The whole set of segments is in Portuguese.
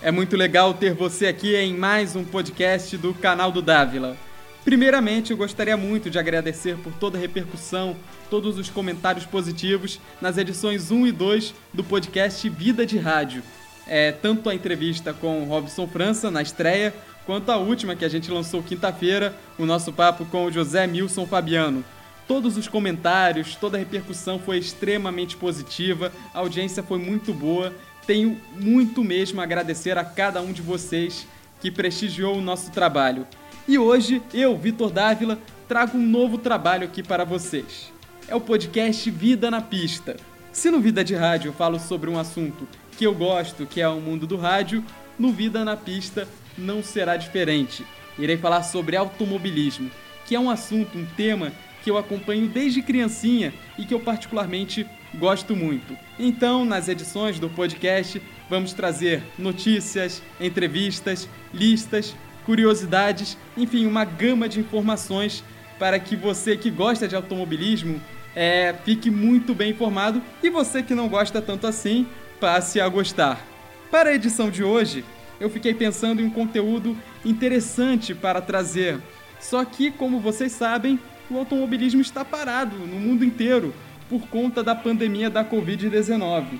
É muito legal ter você aqui em mais um podcast do canal do Dávila. Primeiramente, eu gostaria muito de agradecer por toda a repercussão, todos os comentários positivos nas edições 1 e 2 do podcast Vida de Rádio. É, tanto a entrevista com Robson França na estreia, quanto a última que a gente lançou quinta-feira, o nosso papo com o José Milson Fabiano. Todos os comentários, toda a repercussão foi extremamente positiva, a audiência foi muito boa tenho muito mesmo a agradecer a cada um de vocês que prestigiou o nosso trabalho. E hoje, eu, Vitor Dávila, trago um novo trabalho aqui para vocês. É o podcast Vida na Pista. Se no Vida de Rádio eu falo sobre um assunto que eu gosto, que é o mundo do rádio, no Vida na Pista não será diferente. Irei falar sobre automobilismo, que é um assunto, um tema que eu acompanho desde criancinha e que eu particularmente gosto muito. Então, nas edições do podcast, vamos trazer notícias, entrevistas, listas, curiosidades, enfim, uma gama de informações para que você que gosta de automobilismo é, fique muito bem informado e você que não gosta tanto assim passe a gostar. Para a edição de hoje, eu fiquei pensando em um conteúdo interessante para trazer. Só que, como vocês sabem, o automobilismo está parado no mundo inteiro por conta da pandemia da Covid-19.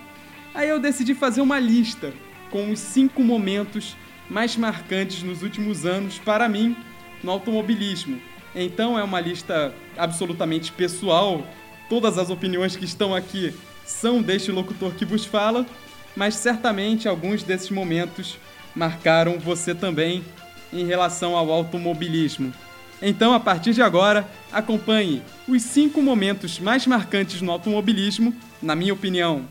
Aí eu decidi fazer uma lista com os cinco momentos mais marcantes nos últimos anos para mim no automobilismo. Então é uma lista absolutamente pessoal, todas as opiniões que estão aqui são deste locutor que vos fala, mas certamente alguns desses momentos marcaram você também em relação ao automobilismo. Então, a partir de agora, acompanhe os cinco momentos mais marcantes no automobilismo, na minha opinião.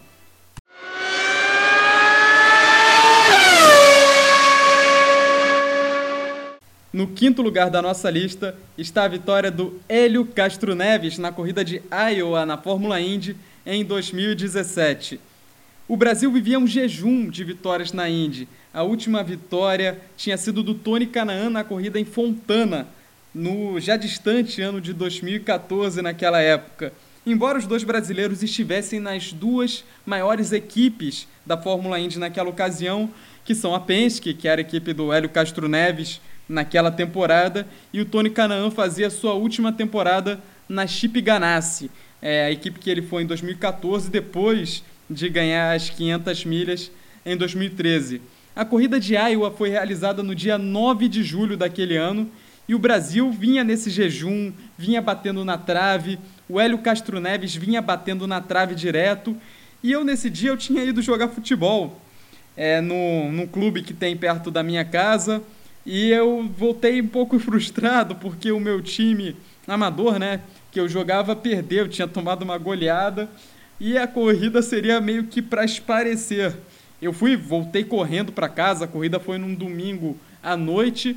No quinto lugar da nossa lista está a vitória do Hélio Castro Neves na corrida de Iowa na Fórmula Indy em 2017. O Brasil vivia um jejum de vitórias na Indy. A última vitória tinha sido do Tony Canaan na corrida em Fontana, no já distante ano de 2014, naquela época. Embora os dois brasileiros estivessem nas duas maiores equipes da Fórmula Indy naquela ocasião, que são a Penske, que era a equipe do Hélio Castro Neves naquela temporada, e o Tony Canaan fazia sua última temporada na Chip Ganassi, é, a equipe que ele foi em 2014, depois de ganhar as 500 milhas em 2013. A corrida de Iowa foi realizada no dia 9 de julho daquele ano e o Brasil vinha nesse jejum, vinha batendo na trave, o Hélio Castro Neves vinha batendo na trave direto. E eu, nesse dia, eu tinha ido jogar futebol é, no, num clube que tem perto da minha casa. E eu voltei um pouco frustrado porque o meu time amador, né, que eu jogava, perdeu, tinha tomado uma goleada e a corrida seria meio que para esparecer. Eu fui, voltei correndo para casa, a corrida foi num domingo à noite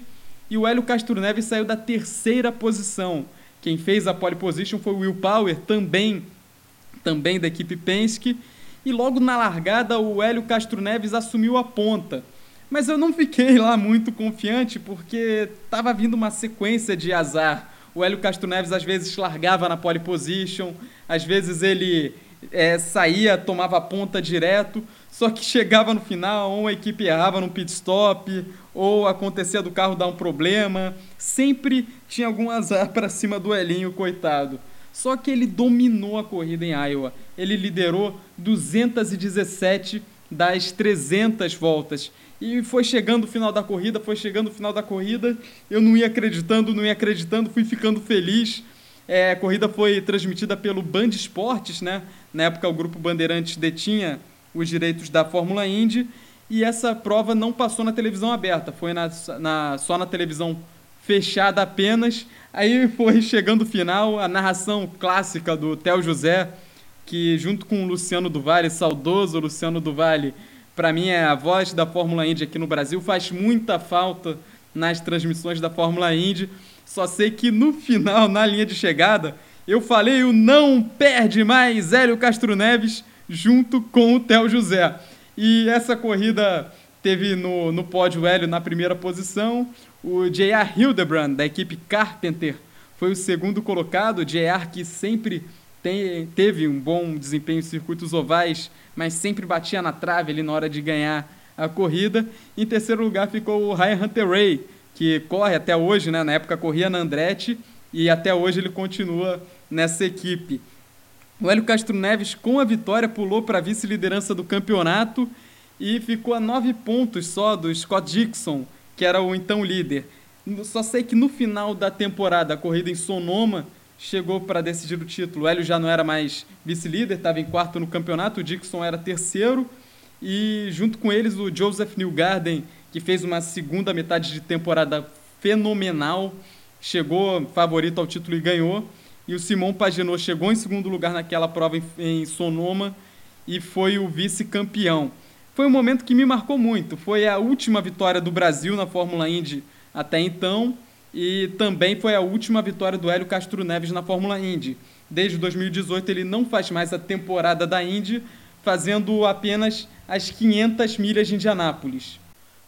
e o Hélio Castro Neves saiu da terceira posição. Quem fez a pole position foi o Will Power, também, também da equipe Penske. E logo na largada, o Hélio Castro Neves assumiu a ponta. Mas eu não fiquei lá muito confiante porque estava vindo uma sequência de azar. O Hélio Castro Neves às vezes largava na pole position, às vezes ele é, saía, tomava a ponta direto, só que chegava no final, ou a equipe errava no pit stop, ou acontecia do carro dar um problema, sempre tinha algum azar para cima do Elinho, coitado. Só que ele dominou a corrida em Iowa. Ele liderou 217 das 300 voltas. E foi chegando o final da corrida, foi chegando o final da corrida. Eu não ia acreditando, não ia acreditando, fui ficando feliz. É, a corrida foi transmitida pelo Band Esportes, né? Na época o grupo Bandeirantes detinha os direitos da Fórmula Indy e essa prova não passou na televisão aberta, foi na, na, só na televisão fechada apenas. Aí foi chegando o final, a narração clássica do Theo José, que junto com o Luciano Duvalli, saudoso Luciano Duvalli, para mim é a voz da Fórmula Indy aqui no Brasil, faz muita falta nas transmissões da Fórmula Indy. Só sei que no final, na linha de chegada, eu falei o não perde mais Hélio Castro Neves junto com o Theo José. E essa corrida teve no, no pódio Hélio na primeira posição, o J.R. Hildebrand, da equipe Carpenter, foi o segundo colocado, J.R. que sempre tem, teve um bom desempenho em circuitos ovais, mas sempre batia na trave ali na hora de ganhar a corrida. Em terceiro lugar ficou o Ryan Hunter Ray, que corre até hoje, né? na época corria na Andretti, e até hoje ele continua nessa equipe. O Hélio Castro Neves, com a vitória, pulou para a vice-liderança do campeonato e ficou a nove pontos só do Scott Dixon, que era o então líder. Só sei que no final da temporada, a corrida em Sonoma chegou para decidir o título. O Hélio já não era mais vice-líder, estava em quarto no campeonato, o Dixon era terceiro, e junto com eles o Joseph Newgarden, que fez uma segunda metade de temporada fenomenal, chegou favorito ao título e ganhou. E o Simon Paginot chegou em segundo lugar naquela prova em, em Sonoma e foi o vice-campeão. Foi um momento que me marcou muito. Foi a última vitória do Brasil na Fórmula Indy até então e também foi a última vitória do Hélio Castro Neves na Fórmula Indy. Desde 2018 ele não faz mais a temporada da Indy, fazendo apenas as 500 milhas de Indianápolis.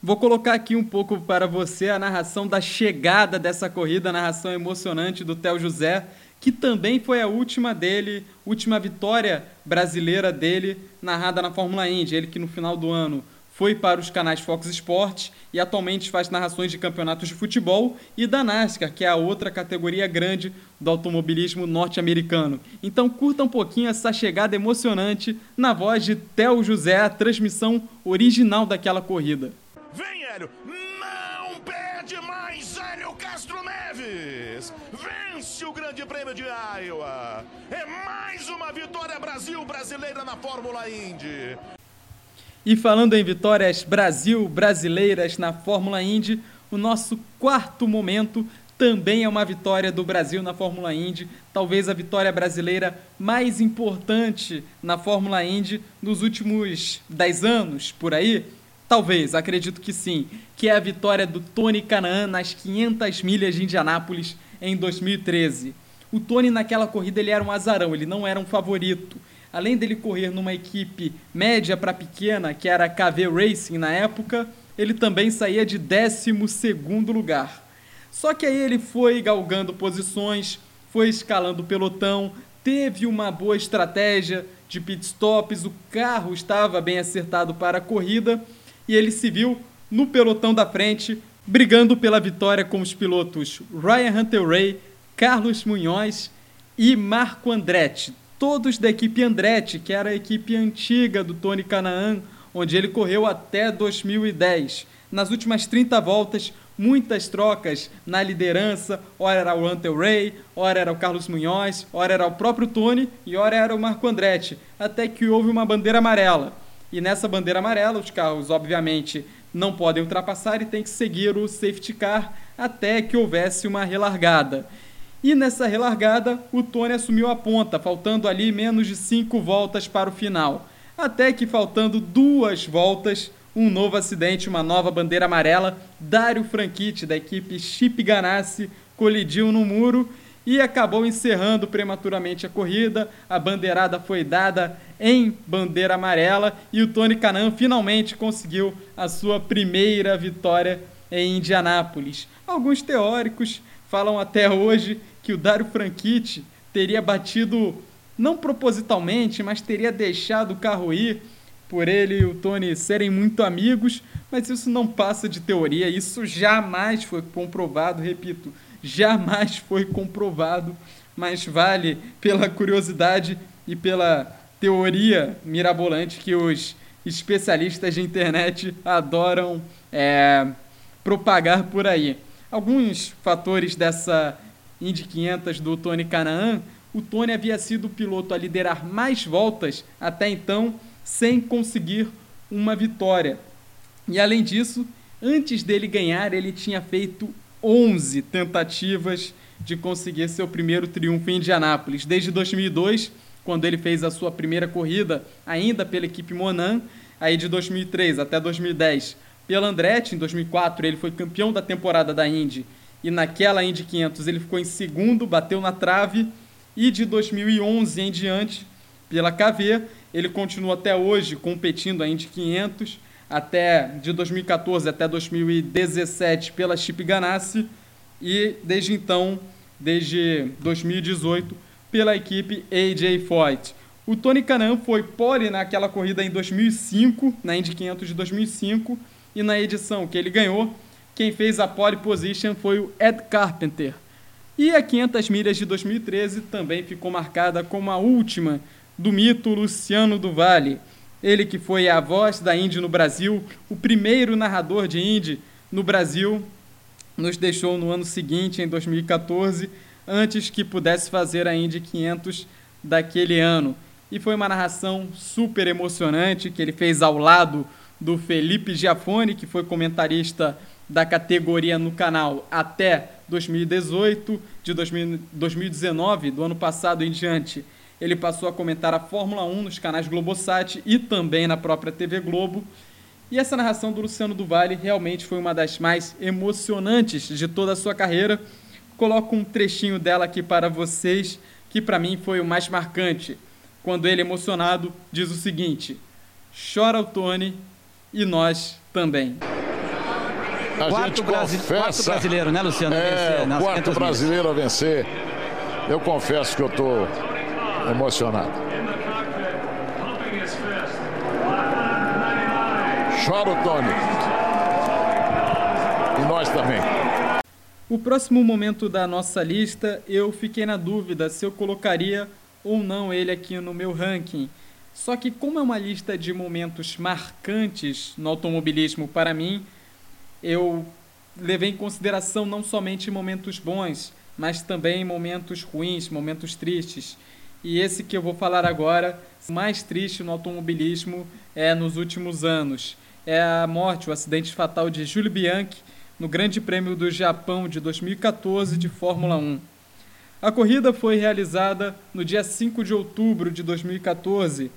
Vou colocar aqui um pouco para você a narração da chegada dessa corrida, a narração emocionante do Theo José, que também foi a última dele, última vitória brasileira dele narrada na Fórmula Indy. Ele que no final do ano foi para os canais Fox Sports e atualmente faz narrações de campeonatos de futebol e da NASCAR, que é a outra categoria grande do automobilismo norte-americano. Então curta um pouquinho essa chegada emocionante na voz de Theo José, a transmissão original daquela corrida. Vem, Hélio! Não perde mais, Hélio Castro Neves! Vence o Grande Prêmio de Iowa! É mais uma vitória Brasil brasileira na Fórmula Indy! E falando em vitórias Brasil brasileiras na Fórmula Indy, o nosso quarto momento também é uma vitória do Brasil na Fórmula Indy, talvez a vitória brasileira mais importante na Fórmula Indy nos últimos 10 anos, por aí. Talvez, acredito que sim, que é a vitória do Tony Canaan nas 500 milhas de Indianápolis em 2013. O Tony naquela corrida ele era um azarão, ele não era um favorito além dele correr numa equipe média para pequena, que era a KV Racing na época, ele também saía de 12 lugar. Só que aí ele foi galgando posições, foi escalando o pelotão, teve uma boa estratégia de pit stops, o carro estava bem acertado para a corrida e ele se viu no pelotão da frente, brigando pela vitória com os pilotos Ryan Hunter Ray, Carlos Munhoz e Marco Andretti, todos da equipe Andretti, que era a equipe antiga do Tony Canaan, onde ele correu até 2010. Nas últimas 30 voltas, muitas trocas na liderança, ora era o Hunter Ray, ora era o Carlos Munhoz, ora era o próprio Tony e ora era o Marco Andretti, até que houve uma bandeira amarela. E nessa bandeira amarela, os carros, obviamente, não podem ultrapassar e tem que seguir o safety car até que houvesse uma relargada. E nessa relargada, o Tony assumiu a ponta, faltando ali menos de cinco voltas para o final. Até que, faltando duas voltas, um novo acidente, uma nova bandeira amarela. Dário Franchitti, da equipe Chip Ganassi, colidiu no muro e acabou encerrando prematuramente a corrida. A bandeirada foi dada em bandeira amarela e o Tony Canan finalmente conseguiu a sua primeira vitória em Indianápolis. Alguns teóricos falam até hoje que o Dário Franchitti teria batido, não propositalmente, mas teria deixado o carro ir por ele e o Tony serem muito amigos, mas isso não passa de teoria, isso jamais foi comprovado, repito, jamais foi comprovado, mas vale pela curiosidade e pela teoria mirabolante que os especialistas de internet adoram é, propagar por aí. Alguns fatores dessa Indy 500 do Tony Canaan, o Tony havia sido o piloto a liderar mais voltas até então, sem conseguir uma vitória. E além disso, antes dele ganhar, ele tinha feito 11 tentativas de conseguir seu primeiro triunfo em Indianápolis. Desde 2002, quando ele fez a sua primeira corrida, ainda pela equipe Monan, aí de 2003 até 2010, pela Andretti, em 2004 ele foi campeão da temporada da Indy. E naquela Indy 500 ele ficou em segundo, bateu na trave. E de 2011 em diante, pela KV, ele continua até hoje competindo a Indy 500, até de 2014 até 2017 pela Chip Ganassi. E desde então, desde 2018, pela equipe AJ Foyt. O Tony Canan foi pole naquela corrida em 2005, na Indy 500 de 2005, e na edição que ele ganhou, quem fez a pole position foi o Ed Carpenter. E a 500 milhas de 2013 também ficou marcada como a última do mito Luciano do Vale. Ele que foi a voz da Indy no Brasil, o primeiro narrador de Indy no Brasil, nos deixou no ano seguinte, em 2014, antes que pudesse fazer a Indy 500 daquele ano. E foi uma narração super emocionante que ele fez ao lado do Felipe Giafone, que foi comentarista da categoria no canal até 2018, de 2019, do ano passado em diante, ele passou a comentar a Fórmula 1 nos canais Globosat e também na própria TV Globo. E essa narração do Luciano do Vale realmente foi uma das mais emocionantes de toda a sua carreira. Coloco um trechinho dela aqui para vocês, que para mim foi o mais marcante. Quando ele, emocionado, diz o seguinte: Chora o Tony e nós também. A quarto Brasi confessa, quarto brasileiro, né, Luciano? É, vencer, quarto brasileiro a vencer. Eu confesso que eu estou emocionado. Chora o Tony. E nós também. O próximo momento da nossa lista, eu fiquei na dúvida se eu colocaria ou não ele aqui no meu ranking. Só que como é uma lista de momentos marcantes no automobilismo para mim, eu levei em consideração não somente momentos bons, mas também momentos ruins, momentos tristes. E esse que eu vou falar agora, mais triste no automobilismo é nos últimos anos. É a morte, o acidente fatal de Júlio Bianchi no Grande Prêmio do Japão de 2014 de Fórmula 1. A corrida foi realizada no dia 5 de outubro de 2014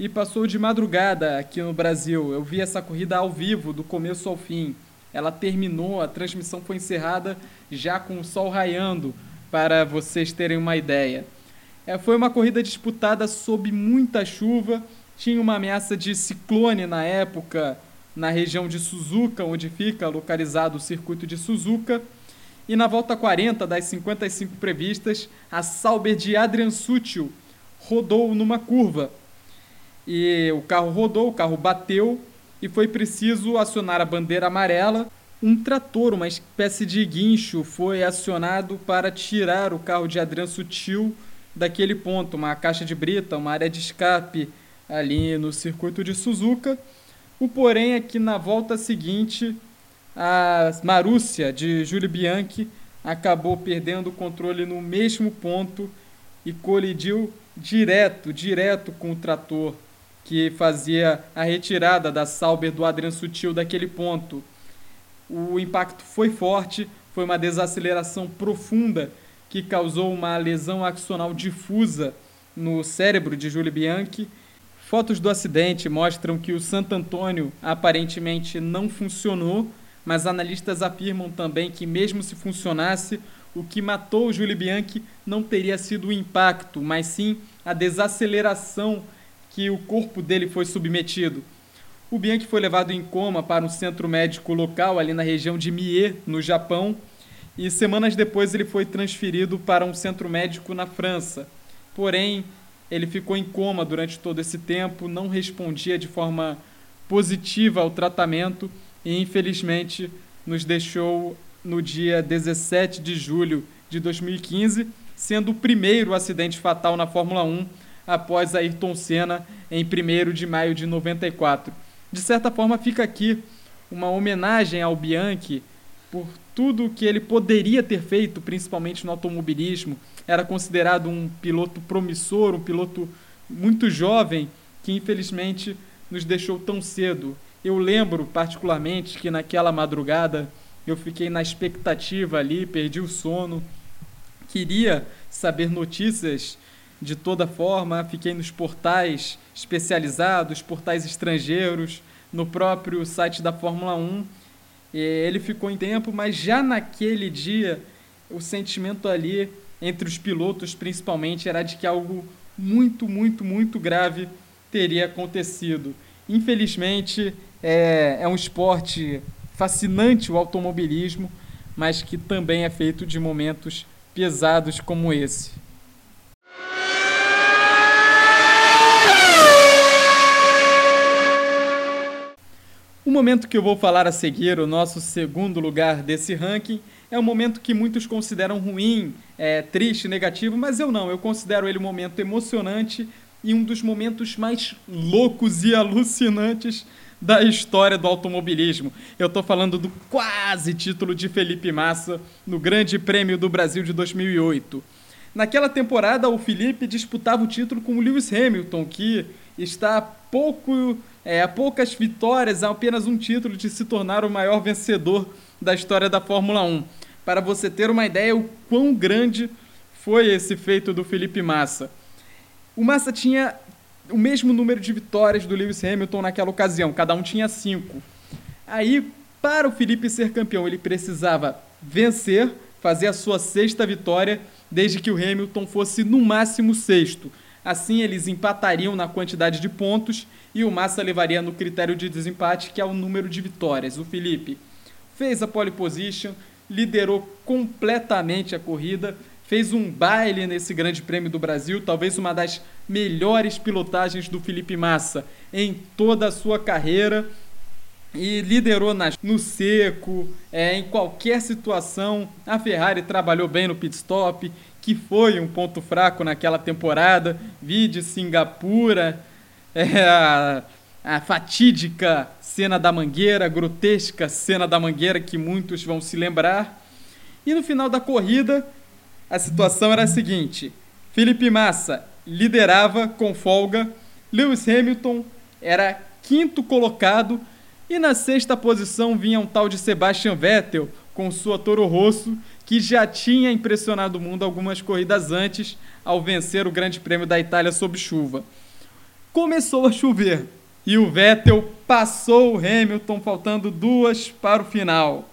e passou de madrugada aqui no Brasil. Eu vi essa corrida ao vivo, do começo ao fim. Ela terminou, a transmissão foi encerrada já com o sol raiando, para vocês terem uma ideia. É, foi uma corrida disputada sob muita chuva, tinha uma ameaça de ciclone na época na região de Suzuka, onde fica localizado o circuito de Suzuka. E na volta 40 das 55 previstas, a Sauber de Adrian Sutil rodou numa curva. E o carro rodou, o carro bateu e foi preciso acionar a bandeira amarela. Um trator, uma espécie de guincho, foi acionado para tirar o carro de Adrian Sutil daquele ponto, uma caixa de brita, uma área de escape ali no circuito de Suzuka. O porém é que na volta seguinte, a Marúcia de Júlio Bianchi acabou perdendo o controle no mesmo ponto e colidiu direto, direto com o trator que fazia a retirada da Sauber do Adrian Sutil daquele ponto. O impacto foi forte, foi uma desaceleração profunda que causou uma lesão axonal difusa no cérebro de Júlio Bianchi. Fotos do acidente mostram que o Santo Antônio aparentemente não funcionou, mas analistas afirmam também que, mesmo se funcionasse, o que matou o Júlio Bianchi não teria sido o impacto, mas sim a desaceleração que o corpo dele foi submetido. O Bianchi foi levado em coma para um centro médico local ali na região de Mie, no Japão, e semanas depois ele foi transferido para um centro médico na França. Porém, ele ficou em coma durante todo esse tempo, não respondia de forma positiva ao tratamento e infelizmente nos deixou no dia 17 de julho de 2015, sendo o primeiro acidente fatal na Fórmula 1 após Ayrton Senna em 1 de maio de 94. De certa forma, fica aqui uma homenagem ao Bianchi por tudo que ele poderia ter feito, principalmente no automobilismo. Era considerado um piloto promissor, um piloto muito jovem, que infelizmente nos deixou tão cedo. Eu lembro particularmente que naquela madrugada eu fiquei na expectativa ali, perdi o sono, queria saber notícias de toda forma, fiquei nos portais especializados, portais estrangeiros, no próprio site da Fórmula 1. Ele ficou em tempo, mas já naquele dia o sentimento ali entre os pilotos, principalmente, era de que algo muito, muito, muito grave teria acontecido. Infelizmente, é, é um esporte fascinante o automobilismo, mas que também é feito de momentos pesados como esse. O momento que eu vou falar a seguir, o nosso segundo lugar desse ranking, é um momento que muitos consideram ruim, é, triste, negativo, mas eu não. Eu considero ele um momento emocionante e um dos momentos mais loucos e alucinantes da história do automobilismo. Eu estou falando do quase título de Felipe Massa no Grande Prêmio do Brasil de 2008. Naquela temporada, o Felipe disputava o título com o Lewis Hamilton, que está pouco, é, a poucas vitórias, a apenas um título de se tornar o maior vencedor da história da Fórmula 1. Para você ter uma ideia o quão grande foi esse feito do Felipe Massa. O Massa tinha o mesmo número de vitórias do Lewis Hamilton naquela ocasião, cada um tinha cinco. Aí, para o Felipe ser campeão, ele precisava vencer, fazer a sua sexta vitória, desde que o Hamilton fosse no máximo sexto. Assim, eles empatariam na quantidade de pontos e o Massa levaria no critério de desempate, que é o número de vitórias. O Felipe fez a pole position, liderou completamente a corrida, fez um baile nesse Grande Prêmio do Brasil, talvez uma das melhores pilotagens do Felipe Massa em toda a sua carreira e liderou nas, no seco, é, em qualquer situação. A Ferrari trabalhou bem no pit stop, que foi um ponto fraco naquela temporada. Vi de Singapura, é, a, a fatídica cena da mangueira, grotesca cena da mangueira que muitos vão se lembrar. E no final da corrida, a situação era a seguinte: Felipe Massa liderava com folga, Lewis Hamilton era quinto colocado e na sexta posição vinha um tal de Sebastian Vettel com sua Toro Rosso, que já tinha impressionado o mundo algumas corridas antes ao vencer o Grande Prêmio da Itália sob chuva. Começou a chover e o Vettel passou o Hamilton faltando duas para o final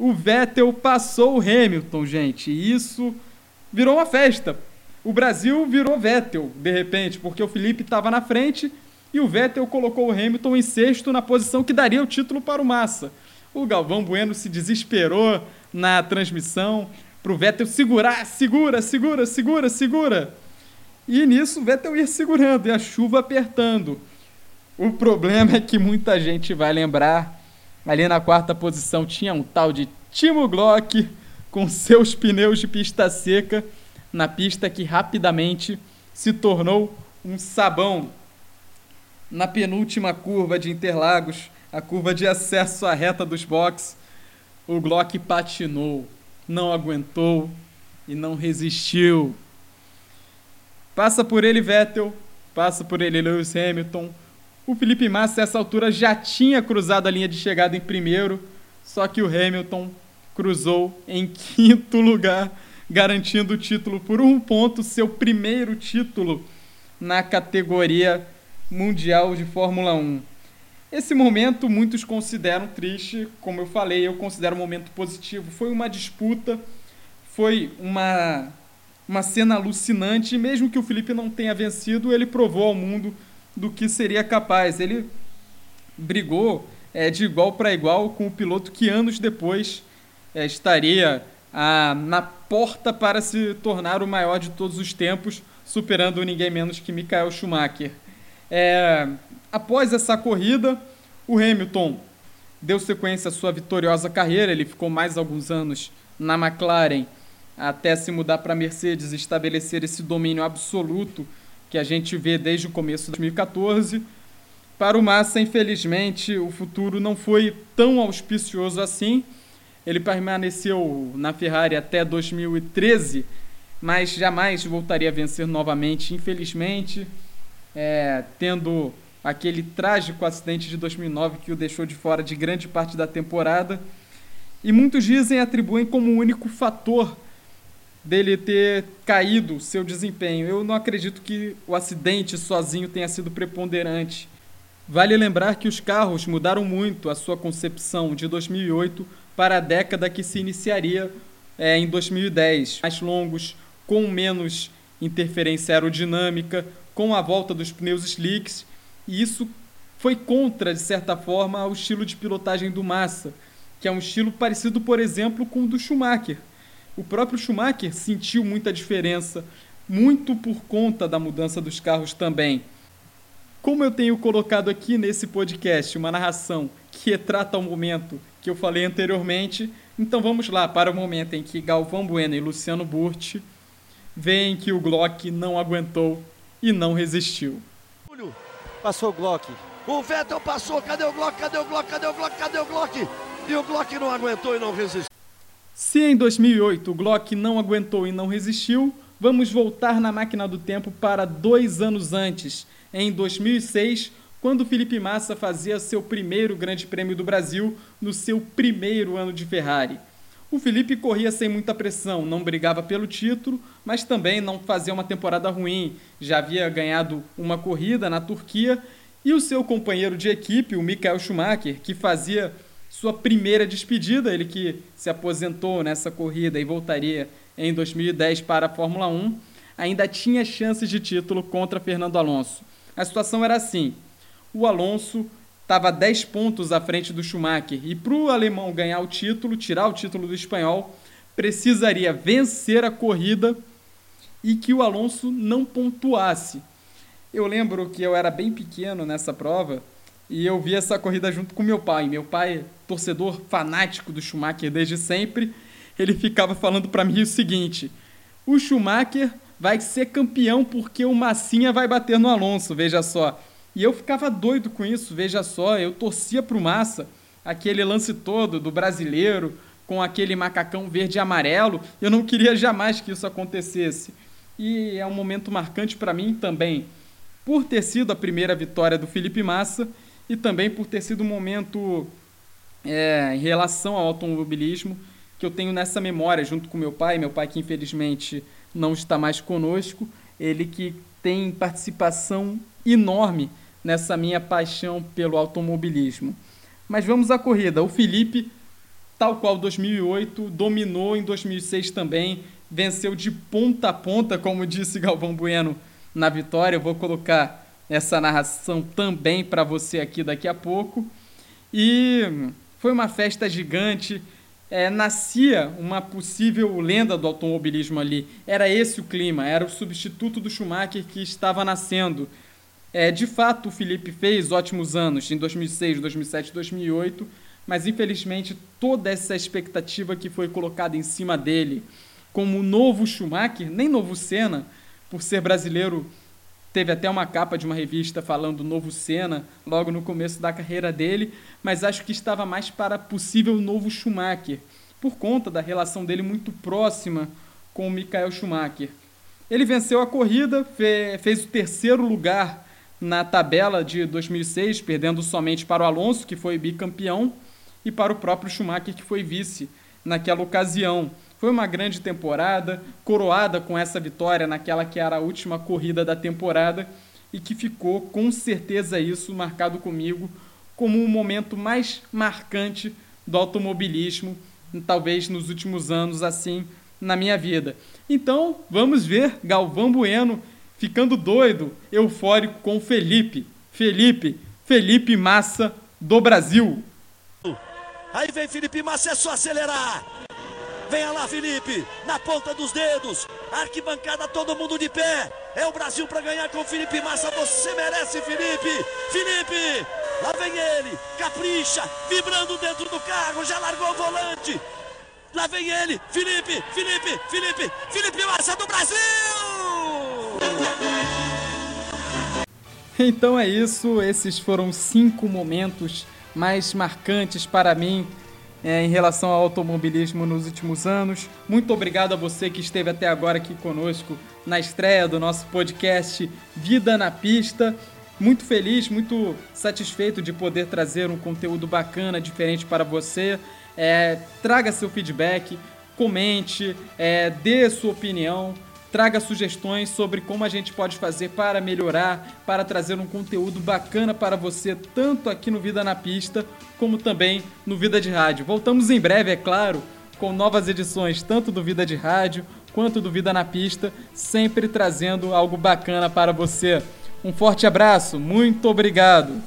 o Vettel passou o Hamilton, gente. E isso virou uma festa. O Brasil virou Vettel, de repente, porque o Felipe estava na frente e o Vettel colocou o Hamilton em sexto na posição que daria o título para o Massa. O Galvão Bueno se desesperou na transmissão para o Vettel segurar, segura, segura, segura, segura. E nisso o Vettel ia segurando e a chuva apertando. O problema é que muita gente vai lembrar Ali na quarta posição tinha um tal de Timo Glock com seus pneus de pista seca na pista que rapidamente se tornou um sabão. Na penúltima curva de Interlagos, a curva de acesso à reta dos boxes, o Glock patinou, não aguentou e não resistiu. Passa por ele Vettel, passa por ele Lewis Hamilton, o Felipe Massa, nessa altura, já tinha cruzado a linha de chegada em primeiro, só que o Hamilton cruzou em quinto lugar, garantindo o título por um ponto, seu primeiro título na categoria mundial de Fórmula 1. Esse momento muitos consideram triste, como eu falei, eu considero um momento positivo. Foi uma disputa, foi uma, uma cena alucinante, e mesmo que o Felipe não tenha vencido, ele provou ao mundo do que seria capaz. Ele brigou é, de igual para igual com o piloto que anos depois é, estaria a, na porta para se tornar o maior de todos os tempos, superando ninguém menos que Michael Schumacher. É, após essa corrida, o Hamilton deu sequência à sua vitoriosa carreira. Ele ficou mais alguns anos na McLaren até se mudar para a Mercedes e estabelecer esse domínio absoluto que a gente vê desde o começo de 2014. Para o Massa, infelizmente, o futuro não foi tão auspicioso assim. Ele permaneceu na Ferrari até 2013, mas jamais voltaria a vencer novamente, infelizmente, é, tendo aquele trágico acidente de 2009 que o deixou de fora de grande parte da temporada. E muitos dizem atribuem como único fator dele ter caído seu desempenho. Eu não acredito que o acidente sozinho tenha sido preponderante. Vale lembrar que os carros mudaram muito a sua concepção de 2008 para a década que se iniciaria é, em 2010. Mais longos, com menos interferência aerodinâmica, com a volta dos pneus slicks, e isso foi contra, de certa forma, o estilo de pilotagem do Massa, que é um estilo parecido, por exemplo, com o do Schumacher o próprio Schumacher sentiu muita diferença, muito por conta da mudança dos carros também. Como eu tenho colocado aqui nesse podcast uma narração que retrata o momento que eu falei anteriormente, então vamos lá para o momento em que Galvão Bueno e Luciano Burti veem que o Glock não aguentou e não resistiu. Passou o Glock. O Vettel passou, cadê o Glock? Cadê o Glock? Cadê o Glock? Cadê o Glock? E o Glock não aguentou e não resistiu. Se em 2008 o Glock não aguentou e não resistiu, vamos voltar na máquina do tempo para dois anos antes, em 2006, quando Felipe Massa fazia seu primeiro Grande Prêmio do Brasil no seu primeiro ano de Ferrari. O Felipe corria sem muita pressão, não brigava pelo título, mas também não fazia uma temporada ruim. Já havia ganhado uma corrida na Turquia e o seu companheiro de equipe, o Michael Schumacher, que fazia sua primeira despedida, ele que se aposentou nessa corrida e voltaria em 2010 para a Fórmula 1, ainda tinha chances de título contra Fernando Alonso. A situação era assim: o Alonso estava 10 pontos à frente do Schumacher e para o alemão ganhar o título, tirar o título do espanhol, precisaria vencer a corrida e que o Alonso não pontuasse. Eu lembro que eu era bem pequeno nessa prova e eu vi essa corrida junto com meu pai. Meu pai, torcedor fanático do Schumacher desde sempre, ele ficava falando para mim o seguinte: o Schumacher vai ser campeão porque o Massinha vai bater no Alonso, veja só. E eu ficava doido com isso, veja só, eu torcia pro Massa, aquele lance todo do brasileiro com aquele macacão verde e amarelo, eu não queria jamais que isso acontecesse. E é um momento marcante para mim também, por ter sido a primeira vitória do Felipe Massa e também por ter sido um momento é, em relação ao automobilismo que eu tenho nessa memória junto com meu pai, meu pai que infelizmente não está mais conosco, ele que tem participação enorme nessa minha paixão pelo automobilismo. Mas vamos à corrida. O Felipe, tal qual 2008, dominou em 2006 também, venceu de ponta a ponta, como disse Galvão Bueno na vitória. Eu vou colocar essa narração também para você aqui daqui a pouco. E foi uma festa gigante é, nascia uma possível lenda do automobilismo ali. Era esse o clima, era o substituto do Schumacher que estava nascendo. É, de fato, o Felipe fez ótimos anos em 2006, 2007, 2008, mas infelizmente toda essa expectativa que foi colocada em cima dele como novo Schumacher, nem novo Senna, por ser brasileiro, Teve até uma capa de uma revista falando novo Senna logo no começo da carreira dele, mas acho que estava mais para possível novo Schumacher, por conta da relação dele muito próxima com o Michael Schumacher. Ele venceu a corrida, fez o terceiro lugar na tabela de 2006, perdendo somente para o Alonso, que foi bicampeão, e para o próprio Schumacher, que foi vice naquela ocasião. Foi uma grande temporada, coroada com essa vitória naquela que era a última corrida da temporada e que ficou com certeza isso marcado comigo como o momento mais marcante do automobilismo, talvez nos últimos anos assim na minha vida. Então, vamos ver Galvão Bueno ficando doido, eufórico com Felipe. Felipe, Felipe Massa do Brasil. Aí vem Felipe Massa, é só acelerar. Venha lá, Felipe, na ponta dos dedos. Arquibancada, todo mundo de pé. É o Brasil para ganhar com Felipe Massa. Você merece, Felipe. Felipe, lá vem ele. Capricha, vibrando dentro do carro. Já largou o volante. Lá vem ele, Felipe, Felipe, Felipe, Felipe Massa do Brasil! Então é isso, esses foram cinco momentos mais marcantes para mim é, em relação ao automobilismo nos últimos anos. Muito obrigado a você que esteve até agora aqui conosco na estreia do nosso podcast Vida na Pista. Muito feliz, muito satisfeito de poder trazer um conteúdo bacana, diferente para você. É, traga seu feedback, comente, é, dê sua opinião traga sugestões sobre como a gente pode fazer para melhorar, para trazer um conteúdo bacana para você, tanto aqui no Vida na Pista, como também no Vida de Rádio. Voltamos em breve, é claro, com novas edições, tanto do Vida de Rádio quanto do Vida na Pista, sempre trazendo algo bacana para você. Um forte abraço, muito obrigado!